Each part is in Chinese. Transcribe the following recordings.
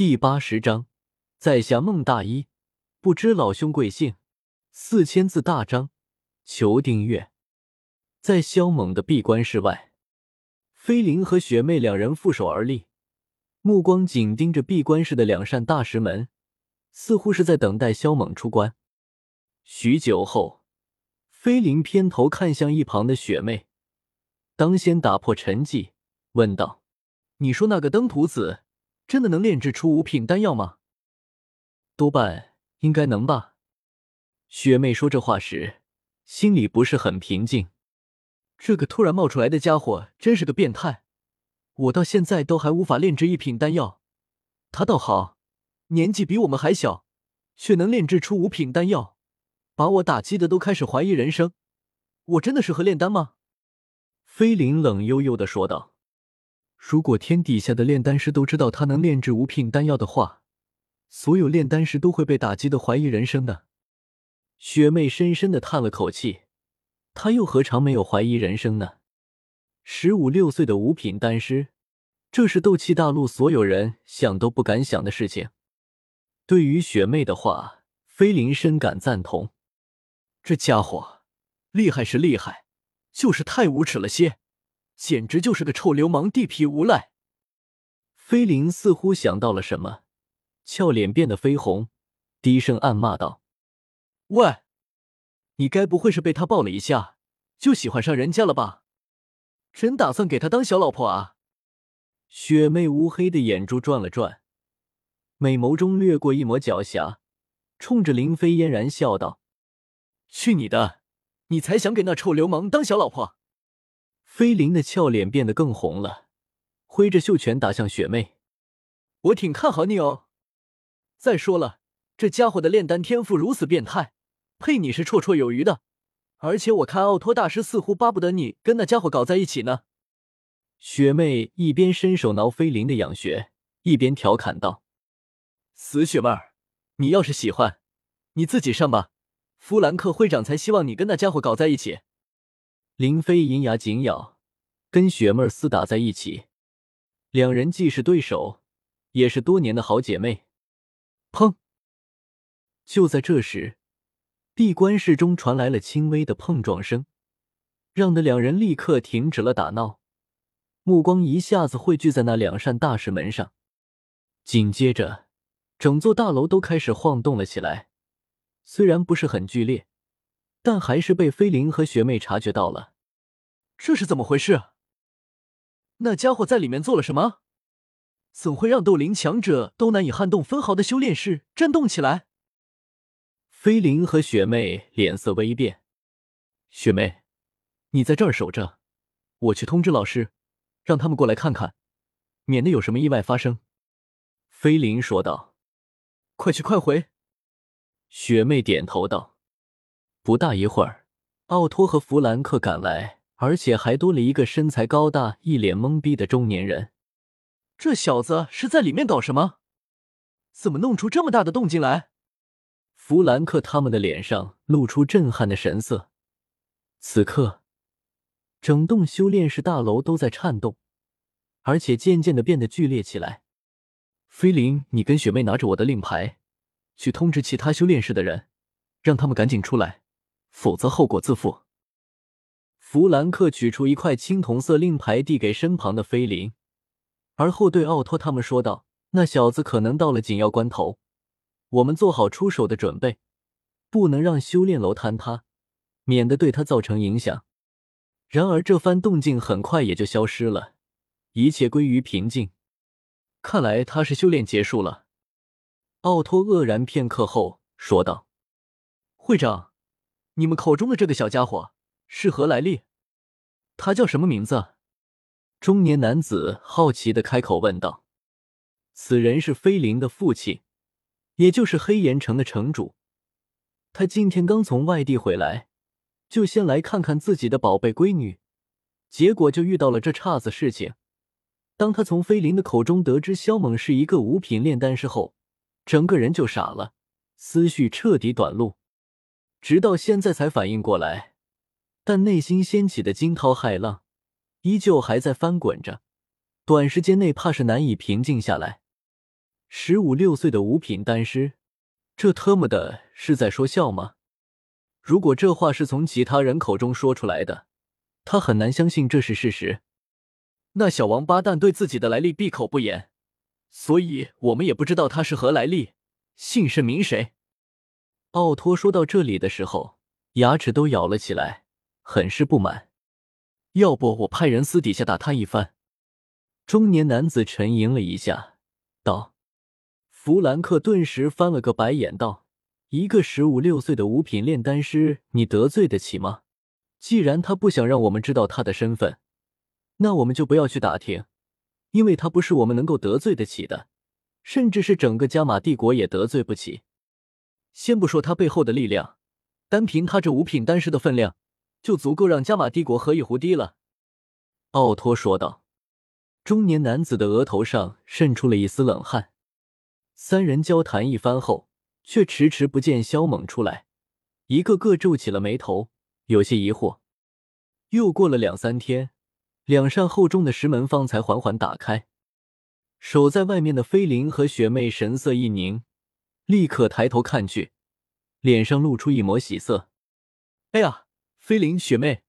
第八十章，在下孟大一，不知老兄贵姓？四千字大章，求订阅。在萧猛的闭关室外，飞灵和雪妹两人负手而立，目光紧盯着闭关室的两扇大石门，似乎是在等待萧猛出关。许久后，飞灵偏头看向一旁的雪妹，当先打破沉寂，问道：“你说那个登徒子？”真的能炼制出五品丹药吗？多半应该能吧。雪妹说这话时，心里不是很平静。这个突然冒出来的家伙真是个变态，我到现在都还无法炼制一品丹药，他倒好，年纪比我们还小，却能炼制出五品丹药，把我打击的都开始怀疑人生。我真的适合炼丹吗？菲灵冷悠悠的说道。如果天底下的炼丹师都知道他能炼制五品丹药的话，所有炼丹师都会被打击的怀疑人生的。雪妹深深的叹了口气，她又何尝没有怀疑人生呢？十五六岁的五品丹师，这是斗气大陆所有人想都不敢想的事情。对于雪妹的话，菲林深感赞同。这家伙厉害是厉害，就是太无耻了些。简直就是个臭流氓、地痞无赖！菲灵似乎想到了什么，俏脸变得绯红，低声暗骂道：“喂，你该不会是被他抱了一下，就喜欢上人家了吧？真打算给他当小老婆啊？”雪妹乌黑的眼珠转了转，美眸中掠过一抹狡黠，冲着林飞嫣然笑道：“去你的！你才想给那臭流氓当小老婆！”菲灵的俏脸变得更红了，挥着袖拳打向雪妹。我挺看好你哦。再说了，这家伙的炼丹天赋如此变态，配你是绰绰有余的。而且我看奥托大师似乎巴不得你跟那家伙搞在一起呢。雪妹一边伸手挠菲灵的痒穴，一边调侃道：“死雪妹儿，你要是喜欢，你自己上吧。弗兰克会长才希望你跟那家伙搞在一起。”林飞银牙紧咬，跟雪妹厮打在一起。两人既是对手，也是多年的好姐妹。砰！就在这时，闭关室中传来了轻微的碰撞声，让的两人立刻停止了打闹，目光一下子汇聚在那两扇大石门上。紧接着，整座大楼都开始晃动了起来，虽然不是很剧烈。但还是被菲灵和学妹察觉到了，这是怎么回事？那家伙在里面做了什么？怎会让斗灵强者都难以撼动分毫的修炼室震动起来？菲林和雪妹脸色微变。雪妹，你在这儿守着，我去通知老师，让他们过来看看，免得有什么意外发生。菲林说道。快去快回。雪妹点头道。不大一会儿，奥托和弗兰克赶来，而且还多了一个身材高大、一脸懵逼的中年人。这小子是在里面搞什么？怎么弄出这么大的动静来？弗兰克他们的脸上露出震撼的神色。此刻，整栋修炼室大楼都在颤动，而且渐渐的变得剧烈起来。菲林，你跟雪妹拿着我的令牌，去通知其他修炼室的人，让他们赶紧出来。否则后果自负。弗兰克取出一块青铜色令牌，递给身旁的菲林，而后对奥托他们说道：“那小子可能到了紧要关头，我们做好出手的准备，不能让修炼楼坍塌，免得对他造成影响。”然而这番动静很快也就消失了，一切归于平静。看来他是修炼结束了。奥托愕然片刻后说道：“会长。”你们口中的这个小家伙是何来历？他叫什么名字？中年男子好奇的开口问道。此人是飞灵的父亲，也就是黑岩城的城主。他今天刚从外地回来，就先来看看自己的宝贝闺女，结果就遇到了这岔子事情。当他从飞灵的口中得知萧猛是一个五品炼丹师后，整个人就傻了，思绪彻底短路。直到现在才反应过来，但内心掀起的惊涛骇浪依旧还在翻滚着，短时间内怕是难以平静下来。十五六岁的五品丹师，这特么的是在说笑吗？如果这话是从其他人口中说出来的，他很难相信这是事实。那小王八蛋对自己的来历闭口不言，所以我们也不知道他是何来历，姓甚名谁。奥托说到这里的时候，牙齿都咬了起来，很是不满。要不我派人私底下打他一番？中年男子沉吟了一下，道：“弗兰克顿时翻了个白眼，道：‘一个十五六岁的五品炼丹师，你得罪得起吗？既然他不想让我们知道他的身份，那我们就不要去打听，因为他不是我们能够得罪得起的，甚至是整个加玛帝国也得罪不起。’”先不说他背后的力量，单凭他这五品丹师的分量，就足够让加玛帝国喝一壶滴了。”奥托说道。中年男子的额头上渗出了一丝冷汗。三人交谈一番后，却迟迟不见萧猛出来，一个个皱起了眉头，有些疑惑。又过了两三天，两扇厚重的石门方才缓缓打开。守在外面的菲林和雪妹神色一凝。立刻抬头看去，脸上露出一抹喜色。哎呀，菲林雪妹，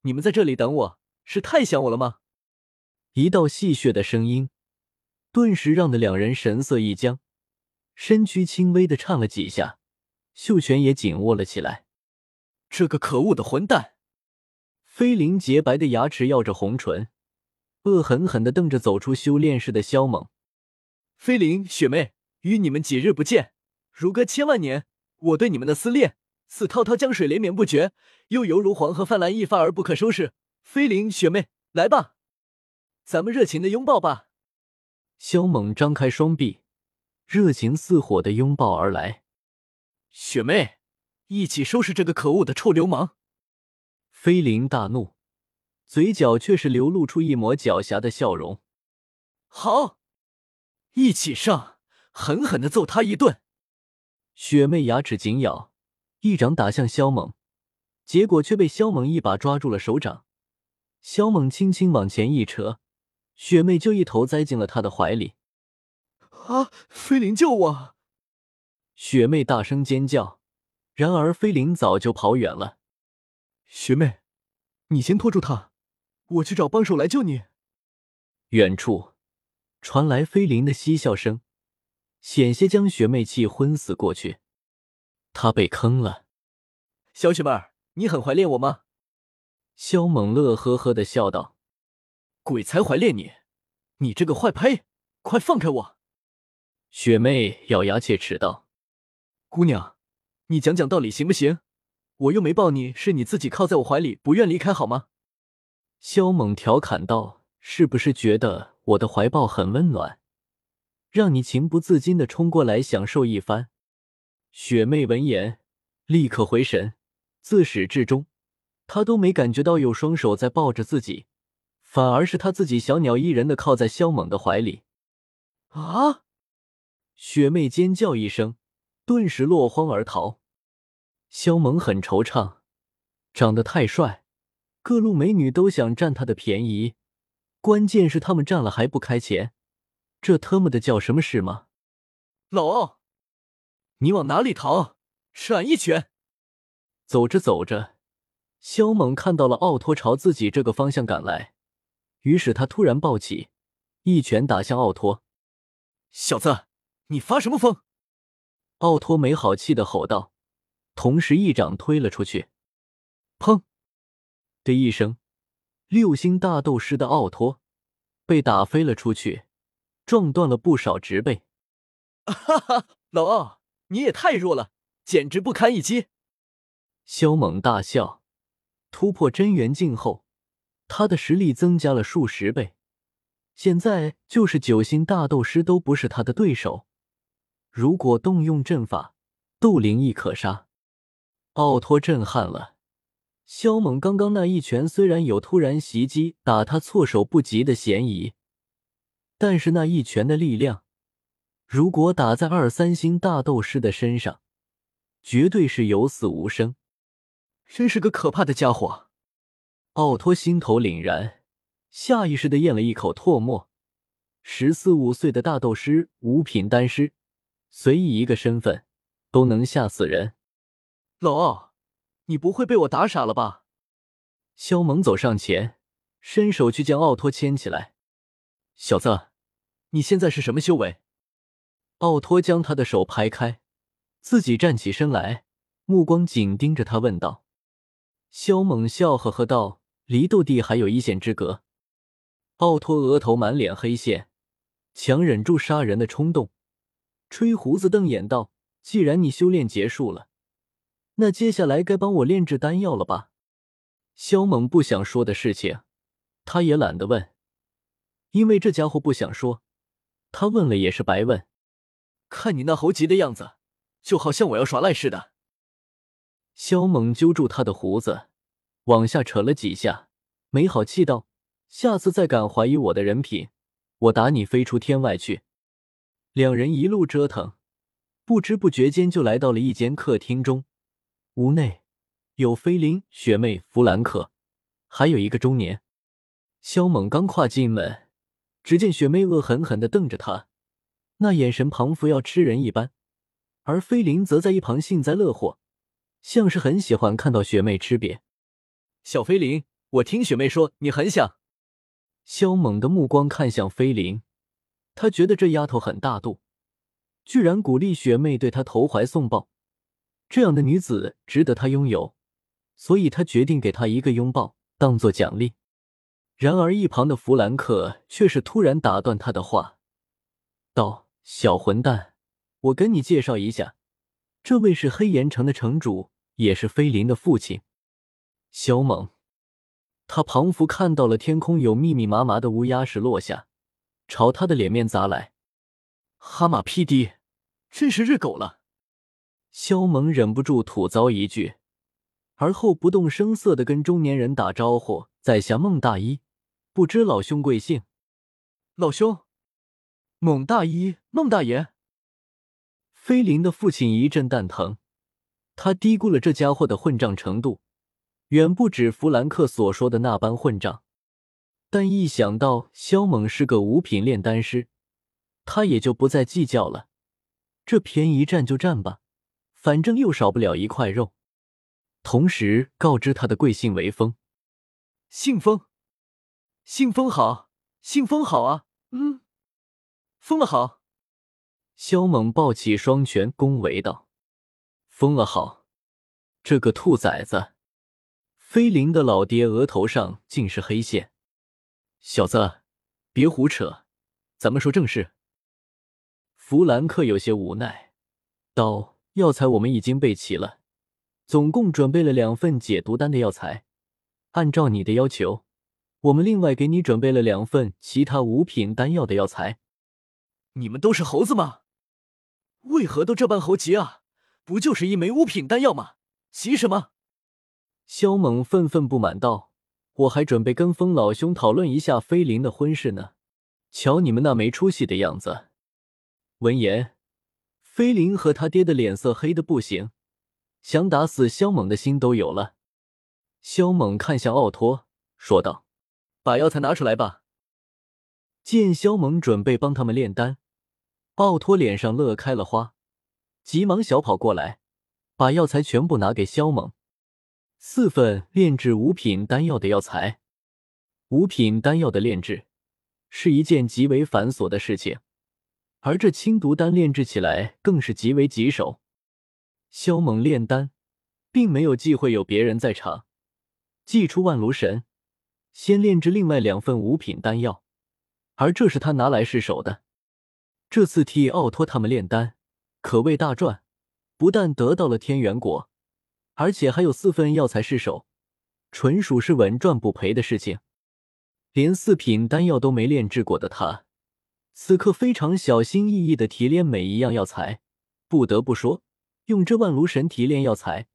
你们在这里等我是太想我了吗？一道戏谑的声音，顿时让的两人神色一僵，身躯轻微的颤了几下，袖拳也紧握了起来。这个可恶的混蛋！菲林洁白的牙齿咬着红唇，恶狠狠的瞪着走出修炼室的萧猛。菲林雪妹，与你们几日不见？如隔千万年，我对你们的思念似滔滔江水连绵不绝，又犹如黄河泛滥一发而不可收拾。菲林雪妹，来吧，咱们热情的拥抱吧！萧猛张开双臂，热情似火的拥抱而来。雪妹，一起收拾这个可恶的臭流氓！菲林大怒，嘴角却是流露出一抹狡黠的笑容。好，一起上，狠狠的揍他一顿！雪妹牙齿紧咬，一掌打向萧猛，结果却被萧猛一把抓住了手掌。萧猛轻轻往前一扯，雪妹就一头栽进了他的怀里。啊！菲林救我！雪妹大声尖叫，然而菲林早就跑远了。雪妹，你先拖住他，我去找帮手来救你。远处传来菲林的嬉笑声。险些将雪妹气昏死过去，她被坑了。小雪妹儿，你很怀念我吗？萧猛乐呵呵的笑道：“鬼才怀恋你，你这个坏胚，快放开我！”雪妹咬牙切齿道：“姑娘，你讲讲道理行不行？我又没抱你，是你自己靠在我怀里不愿离开好吗？”萧猛调侃道：“是不是觉得我的怀抱很温暖？”让你情不自禁的冲过来享受一番。雪妹闻言，立刻回神，自始至终，她都没感觉到有双手在抱着自己，反而是她自己小鸟依人的靠在萧猛的怀里。啊！雪妹尖叫一声，顿时落荒而逃。萧猛很惆怅，长得太帅，各路美女都想占他的便宜，关键是他们占了还不开钱。这特么的叫什么事吗？老奥，你往哪里逃？吃俺一拳！走着走着，萧猛看到了奥托朝自己这个方向赶来，于是他突然暴起，一拳打向奥托。小子，你发什么疯？奥托没好气的吼道，同时一掌推了出去。砰的一声，六星大斗师的奥托被打飞了出去。撞断了不少植被，哈哈，老奥，你也太弱了，简直不堪一击！萧猛大笑，突破真元境后，他的实力增加了数十倍，现在就是九星大斗师都不是他的对手。如果动用阵法，斗灵亦可杀。奥托震撼了，萧猛刚刚那一拳虽然有突然袭击打他措手不及的嫌疑。但是那一拳的力量，如果打在二三星大斗师的身上，绝对是有死无生。真是个可怕的家伙！奥托心头凛然，下意识的咽了一口唾沫，十四五岁的大斗师、五品丹师，随意一个身份都能吓死人。老奥，你不会被我打傻了吧？肖猛走上前，伸手去将奥托牵起来。小子，你现在是什么修为？奥托将他的手拍开，自己站起身来，目光紧盯着他，问道。萧猛笑呵呵道：“离斗帝还有一线之隔。”奥托额头满脸黑线，强忍住杀人的冲动，吹胡子瞪眼道：“既然你修炼结束了，那接下来该帮我炼制丹药了吧？”萧猛不想说的事情，他也懒得问，因为这家伙不想说，他问了也是白问。看你那猴急的样子，就好像我要耍赖似的。萧猛揪住他的胡子，往下扯了几下，没好气道：“下次再敢怀疑我的人品，我打你飞出天外去！”两人一路折腾，不知不觉间就来到了一间客厅中。屋内有菲林、雪妹、弗兰克，还有一个中年。萧猛刚跨进门，只见雪妹恶狠狠地瞪着他。那眼神仿佛要吃人一般，而菲林则在一旁幸灾乐祸，像是很喜欢看到雪妹吃瘪。小菲林，我听雪妹说你很想。肖猛的目光看向菲林，他觉得这丫头很大度，居然鼓励雪妹对他投怀送抱，这样的女子值得他拥有，所以他决定给她一个拥抱当做奖励。然而一旁的弗兰克却是突然打断他的话，道。小混蛋，我跟你介绍一下，这位是黑岩城的城主，也是菲林的父亲，萧猛。他仿佛看到了天空有密密麻麻的乌鸦屎落下，朝他的脸面砸来。哈马屁滴，真是日狗了！萧猛忍不住吐槽一句，而后不动声色的跟中年人打招呼：“在下孟大一，不知老兄贵姓？”老兄。蒙大一，孟大爷。菲林的父亲一阵蛋疼，他低估了这家伙的混账程度，远不止弗兰克所说的那般混账。但一想到萧猛是个五品炼丹师，他也就不再计较了。这便宜占就占吧，反正又少不了一块肉。同时告知他的贵姓为风，姓风，姓风好，姓风好啊，嗯。疯了好，萧猛抱起双拳恭维道：“疯了好，这个兔崽子！”菲林的老爹额头上尽是黑线。小子，别胡扯，咱们说正事。弗兰克有些无奈道：“药材我们已经备齐了，总共准备了两份解毒丹的药材。按照你的要求，我们另外给你准备了两份其他五品丹药的药材。”你们都是猴子吗？为何都这般猴急啊？不就是一枚五品丹药吗？急什么？萧猛愤愤不满道：“我还准备跟风老兄讨论一下菲林的婚事呢，瞧你们那没出息的样子！”闻言，菲林和他爹的脸色黑的不行，想打死萧猛的心都有了。萧猛看向奥托，说道：“把药材拿出来吧。”见萧猛准备帮他们炼丹。奥托脸上乐开了花，急忙小跑过来，把药材全部拿给萧猛。四份炼制五品丹药的药材，五品丹药的炼制是一件极为繁琐的事情，而这清毒丹炼制起来更是极为棘手。萧猛炼丹，并没有忌讳有别人在场，祭出万炉神，先炼制另外两份五品丹药，而这是他拿来试手的。这次替奥托他们炼丹，可谓大赚，不但得到了天元果，而且还有四份药材试手，纯属是稳赚不赔的事情。连四品丹药都没炼制过的他，此刻非常小心翼翼的提炼每一样药材。不得不说，用这万炉神提炼药材，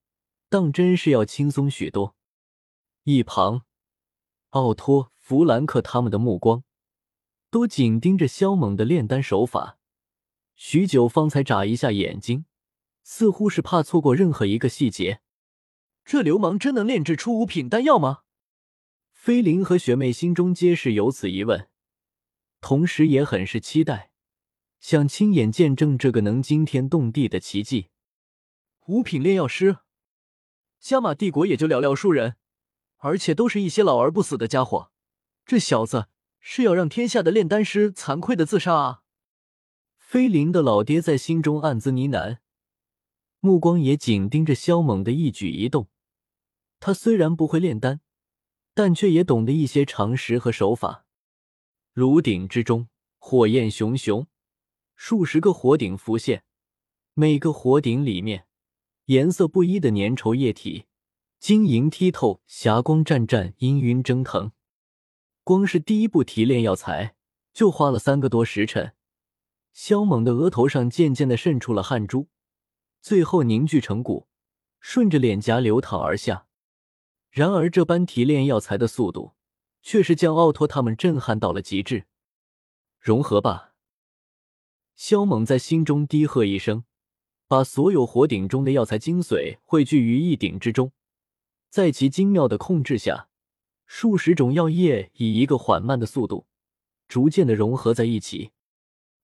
当真是要轻松许多。一旁，奥托、弗兰克他们的目光。都紧盯着萧猛的炼丹手法，许久方才眨一下眼睛，似乎是怕错过任何一个细节。这流氓真能炼制出五品丹药吗？菲林和学妹心中皆是有此疑问，同时也很是期待，想亲眼见证这个能惊天动地的奇迹。五品炼药师，加玛帝国也就寥寥数人，而且都是一些老而不死的家伙。这小子是要让天下的炼丹师惭愧的自杀啊！飞灵的老爹在心中暗自呢喃，目光也紧盯着萧猛的一举一动。他虽然不会炼丹，但却也懂得一些常识和手法。炉鼎之中，火焰熊熊，数十个火鼎浮现，每个火鼎里面颜色不一的粘稠液体，晶莹剔透，霞光湛湛，氤氲蒸腾。光是第一步提炼药材，就花了三个多时辰。萧猛的额头上渐渐的渗出了汗珠，最后凝聚成骨，顺着脸颊流淌而下。然而，这般提炼药材的速度。却是将奥托他们震撼到了极致。融合吧！萧猛在心中低喝一声，把所有火鼎中的药材精髓汇聚于一鼎之中，在其精妙的控制下，数十种药液以一个缓慢的速度，逐渐的融合在一起。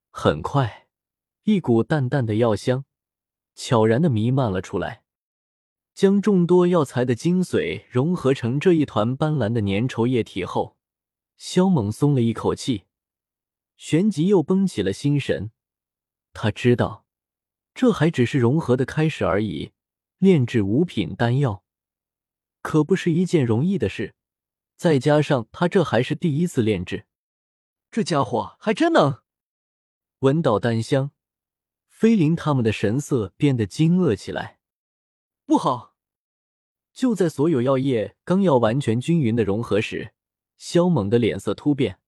很快，一股淡淡的药香悄然的弥漫了出来。将众多药材的精髓融合成这一团斑斓的粘稠液体后，萧猛松了一口气，旋即又绷起了心神。他知道，这还只是融合的开始而已。炼制五品丹药，可不是一件容易的事。再加上他这还是第一次炼制，这家伙还真能。闻到丹香，菲林他们的神色变得惊愕起来。不好！就在所有药液刚要完全均匀的融合时，萧猛的脸色突变，